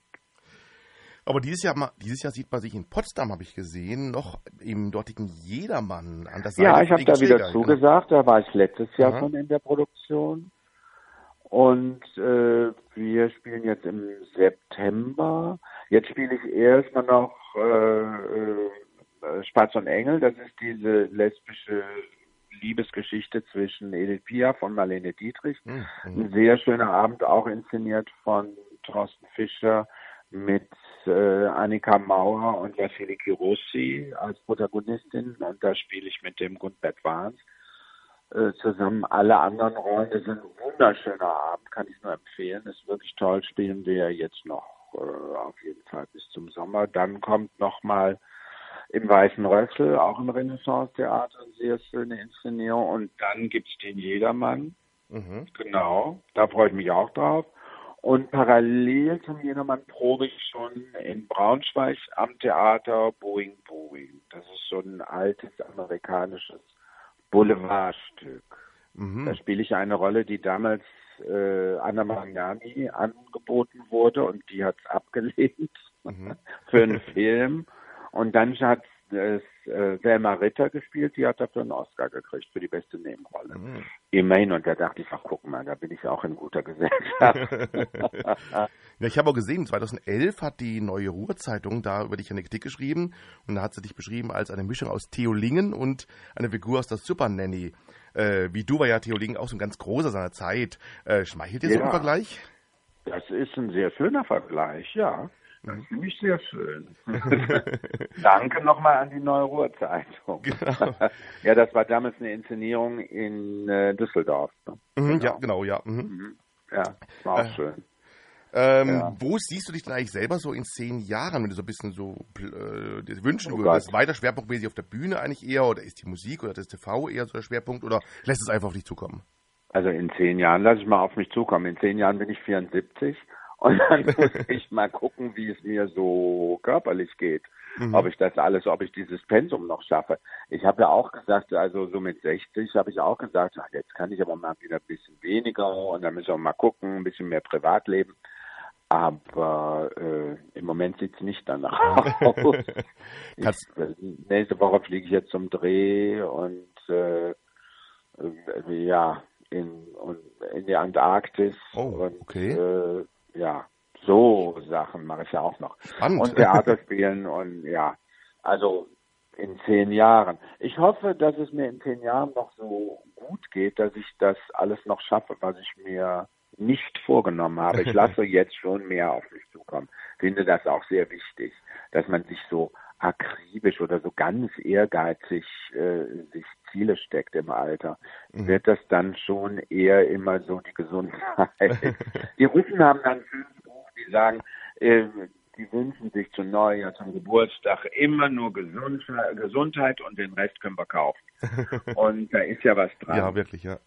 Aber dieses Jahr, dieses Jahr sieht man sich in Potsdam, habe ich gesehen, noch im dortigen Jedermann an der Seite. Ja, ich habe da wieder Schläger, zugesagt. Da war ich letztes Jahr Aha. schon in der Produktion. Und äh, wir spielen jetzt im September. Jetzt spiele ich erstmal noch äh, äh, Spatz und Engel. Das ist diese lesbische Liebesgeschichte zwischen Edith Piaf und Marlene Dietrich. Mhm. Ein sehr schöner Abend, auch inszeniert von Thorsten Fischer mit äh, Annika Mauer und Vasiliki Rossi als Protagonistin und da spiele ich mit dem Gundbert Wahns äh, zusammen alle anderen Rollen. Das ist ein wunderschöner Abend, kann ich nur empfehlen. Ist wirklich toll. Spielen wir jetzt noch äh, auf jeden Fall bis zum Sommer. Dann kommt nochmal im Weißen Rössel, auch im Renaissance-Theater, eine sehr schöne Inszenierung. Und dann gibt's den Jedermann. Mhm. Genau, da freue ich mich auch drauf. Und parallel zum Jedermann probe ich schon in Braunschweig am Theater Boeing Boeing. Das ist so ein altes amerikanisches Boulevardstück. Mhm. Da spiele ich eine Rolle, die damals äh, Anna Magnani angeboten wurde und die hat es abgelehnt mhm. für einen Film. Und dann hat es äh, Selma Ritter gespielt, die hat dafür einen Oscar gekriegt für die beste Nebenrolle. Mhm. Immerhin, und da dachte ich, ach guck mal, da bin ich auch in guter Gesellschaft. ja, ich habe auch gesehen, 2011 hat die Neue Ruhrzeitung da über dich eine Kritik geschrieben und da hat sie dich beschrieben als eine Mischung aus Theo Lingen und eine Figur aus der Super Nanny. Äh, wie du war ja Theo Lingen auch so ein ganz großer seiner Zeit. Äh, schmeichelt dir ja, so ein Vergleich? Das ist ein sehr schöner Vergleich, ja. Das finde ich sehr schön. Danke nochmal an die Neue Ruhrzeitung. Genau. ja, das war damals eine Inszenierung in äh, Düsseldorf. Ne? Mhm, genau. Ja, genau, ja. Mhm. mhm. Ja, war auch äh, schön. Ähm, ja. Wo siehst du dich denn eigentlich selber so in zehn Jahren, wenn du so ein bisschen so äh, wünschen oh würdest? Weiter schwerpunktmäßig auf der Bühne eigentlich eher oder ist die Musik oder das TV eher so der Schwerpunkt oder lässt es einfach auf dich zukommen? Also in zehn Jahren lasse ich mal auf mich zukommen. In zehn Jahren bin ich 74 und dann muss ich mal gucken, wie es mir so körperlich geht. Mhm. Ob ich das alles, ob ich dieses Pensum noch schaffe. Ich habe ja auch gesagt, also so mit 60 habe ich auch gesagt, ach, jetzt kann ich aber mal wieder ein bisschen weniger und dann müssen wir mal gucken, ein bisschen mehr Privatleben. Aber äh, im Moment sieht es nicht danach aus. ich, nächste Woche fliege ich jetzt zum Dreh und äh, äh ja, in, in die Antarktis. Oh, und, okay. Äh, ja, so Sachen mache ich ja auch noch. Spannend. Und Theater spielen und ja, also in zehn Jahren. Ich hoffe, dass es mir in zehn Jahren noch so gut geht, dass ich das alles noch schaffe, was ich mir nicht vorgenommen habe. Ich lasse jetzt schon mehr auf mich zukommen. Finde das auch sehr wichtig, dass man sich so akribisch oder so ganz ehrgeizig äh, sich Ziele steckt im Alter, mhm. wird das dann schon eher immer so die Gesundheit. die Russen haben dann ein schönes Buch, die sagen, äh, die wünschen sich zu Neujahr, zum Geburtstag immer nur Gesund Gesundheit und den Rest können wir kaufen. und da ist ja was dran. Ja, wirklich, ja.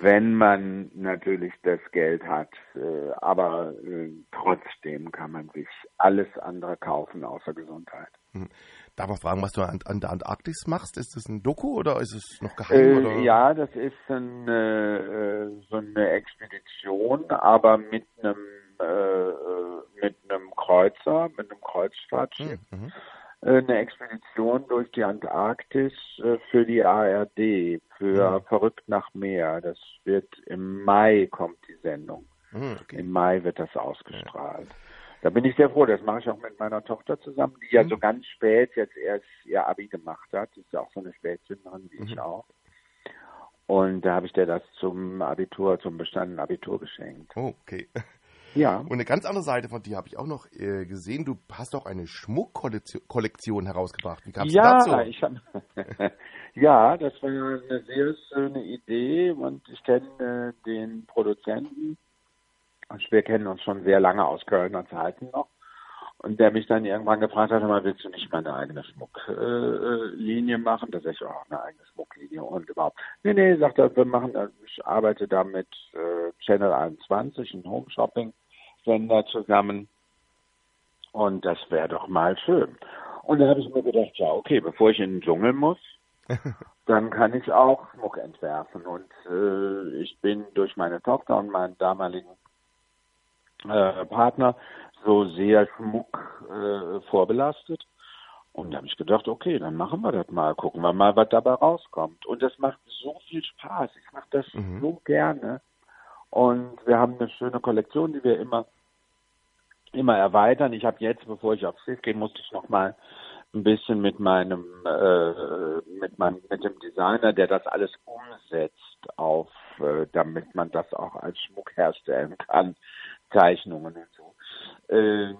Wenn man natürlich das Geld hat, äh, aber äh, trotzdem kann man sich alles andere kaufen außer Gesundheit. Mhm. Darf man fragen, was du an, an, der Antarktis machst? Ist das ein Doku oder ist es noch geheim? Äh, ja, das ist eine, äh, so eine Expedition, aber mit einem äh, äh mit einem Kreuzer, mit einem Kreuzfahrtschiff. Hm, mhm. Eine Expedition durch die Antarktis äh, für die ARD, für mhm. Verrückt nach Meer. Das wird im Mai kommt die Sendung. Mhm, okay. Im Mai wird das ausgestrahlt. Ja. Da bin ich sehr froh. Das mache ich auch mit meiner Tochter zusammen, die ja mhm. so ganz spät jetzt erst ihr Abi gemacht hat. Die ist ja auch so eine Spätzünderin wie mhm. ich auch. Und da habe ich dir das zum Abitur, zum bestandenen Abitur geschenkt. Oh, okay. Ja. Und eine ganz andere Seite von dir habe ich auch noch äh, gesehen. Du hast auch eine Schmuckkollektion herausgebracht. Wie kam es ja, dazu? Ich hab, ja, das war eine sehr schöne Idee und ich kenne äh, den Produzenten und wir kennen uns schon sehr lange aus Kölner Zeiten noch. Und der mich dann irgendwann gefragt hat, mal, willst du nicht mal eine eigene Schmucklinie äh, machen? Da sag ich, oh, eine eigene Schmucklinie und überhaupt. Nee, nee, sagt er, wir machen, ich arbeite da mit äh, Channel 21, ein Home Shopping Sender zusammen. Und das wäre doch mal schön. Und dann habe ich mir gedacht, ja, okay, bevor ich in den Dschungel muss, dann kann ich auch Schmuck entwerfen. Und äh, ich bin durch meine Tochter und meinen damaligen äh, Partner so sehr Schmuck äh, vorbelastet. Und da habe ich gedacht, okay, dann machen wir das mal, gucken wir mal, was dabei rauskommt. Und das macht so viel Spaß. Ich mache das mhm. so gerne. Und wir haben eine schöne Kollektion, die wir immer immer erweitern. Ich habe jetzt, bevor ich aufs Schiff gehe, musste ich noch mal ein bisschen mit meinem äh, mit meinem mit dem Designer, der das alles umsetzt, auf, äh, damit man das auch als Schmuck herstellen kann, Zeichnungen und Ähm,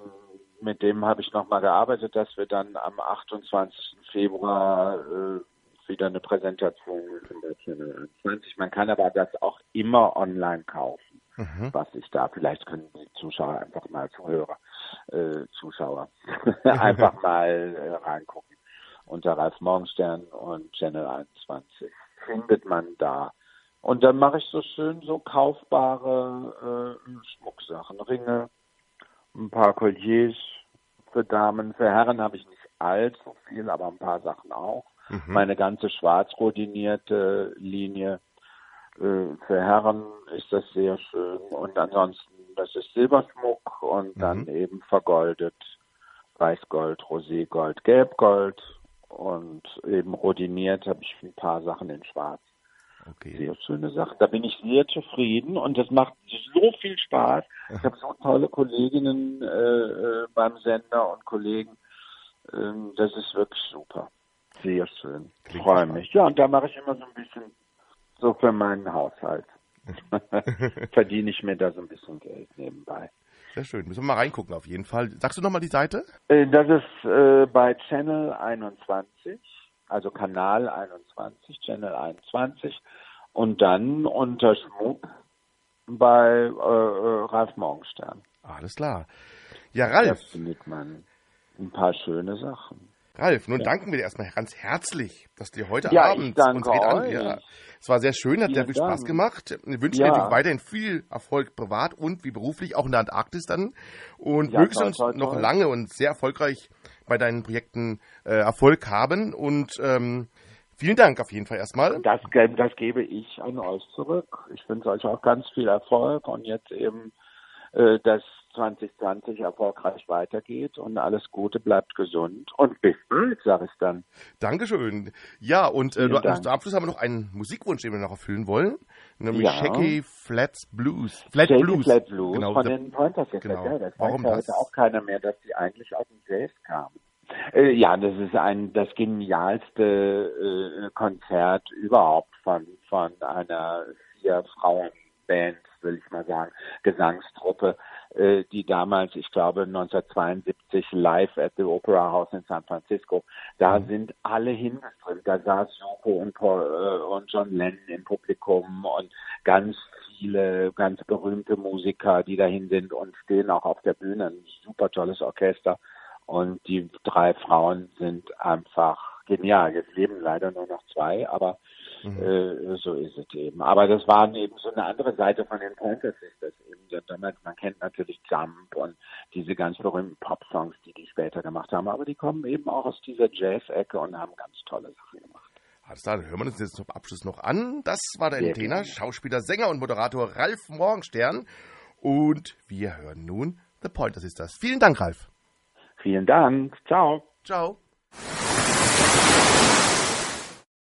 mit dem habe ich nochmal gearbeitet, dass wir dann am 28. Februar äh, wieder eine Präsentation in der Channel 21. Man kann aber das auch immer online kaufen, mhm. was ich da, vielleicht können die Zuschauer einfach mal Zuhörer, äh, Zuschauer, einfach mal äh, reingucken. Unter Ralf Morgenstern und Channel 21 findet man da und dann mache ich so schön so kaufbare äh, Schmucksachen, Ringe, ein paar Colliers für Damen, für Herren habe ich nicht allzu viel, aber ein paar Sachen auch. Mhm. Meine ganze schwarz rodinierte Linie äh, für Herren ist das sehr schön und ansonsten das ist Silberschmuck und mhm. dann eben vergoldet Weißgold, Roségold, Gelbgold und und eben rodiniert habe ich ein paar Sachen in Schwarz. Okay. Sehr schöne Sache. Da bin ich sehr zufrieden und das macht so viel Spaß. Ich habe so tolle Kolleginnen äh, äh, beim Sender und Kollegen. Ähm, das ist wirklich super. Sehr schön. Freue mich. Ja, und da mache ich immer so ein bisschen so für meinen Haushalt. Verdiene ich mir da so ein bisschen Geld nebenbei. Sehr schön. Müssen wir mal reingucken auf jeden Fall. Sagst du nochmal die Seite? Äh, Das ist äh, bei Channel 21, also Kanal 21, Channel 21 und dann unter Schmuck bei äh, äh, Ralf Morgenstern. Alles klar. Ja, Da Ralf, findet man ein paar schöne Sachen. Ralf, nun danken wir dir erstmal ganz herzlich, dass dir heute Ja, Abend uns an. euch. Ja, es war sehr schön, hat sehr viel Spaß Dank. gemacht. Ich wünsche Ja. dir natürlich weiterhin viel Erfolg privat und wie beruflich, auch in der Antarktis dann. Und Ja, mögst toll, uns toll, noch lange und sehr erfolgreich bei deinen Projekten äh, Erfolg haben. Und ähm, vielen Dank auf jeden Fall erstmal. Das, das gebe ich an euch zurück. Ich wünsche euch auch ganz viel Erfolg und jetzt eben, äh, dass 2020 erfolgreich weitergeht und alles Gute, bleibt gesund und bis bald, sage ich dann. Dankeschön. Ja, und äh, du, zum Abschluss haben wir noch einen Musikwunsch, den wir noch erfüllen wollen. Nämlich Ja. Shaky Flats Blues. Flat Shady Blues. Flat Blues Genau, von den Pointer Sisters. genau. Ja, das Warum weiß ja das? heute auch keiner mehr, dass die eigentlich aus dem Jazz kamen. Äh, ja, das ist ein das genialste äh, Konzert überhaupt von von einer vier Frauenband, will ich mal sagen, Gesangstruppe, die damals, ich glaube 1972 live at the Opera House in San Francisco, da sind alle hingeströmt. Da saß Yoko und, Paul, äh, und John Lennon im Publikum und ganz viele ganz berühmte Musiker, die dahin sind und stehen auch auf der Bühne. Ein super tolles Orchester. Und die drei Frauen sind einfach genial. Jetzt leben leider nur noch zwei, aber äh, so ist es eben. Aber das waren eben so eine andere Seite von den Pointer Sisters. Eben, damals, man kennt natürlich Jump und diese ganz berühmten Pop-Songs, die die später gemacht haben. Aber die kommen eben auch aus dieser Jazz-Ecke und haben ganz tolle Sachen gemacht. Alles klar, dann hören wir uns jetzt zum Abschluss noch an. Das war der Entertainer. Schauspieler, Sänger und Moderator Ralf Morgenstern. Und wir hören nun The Pointer Sisters. Vielen Dank, Ralf. Vielen Dank. Ciao. Ciao.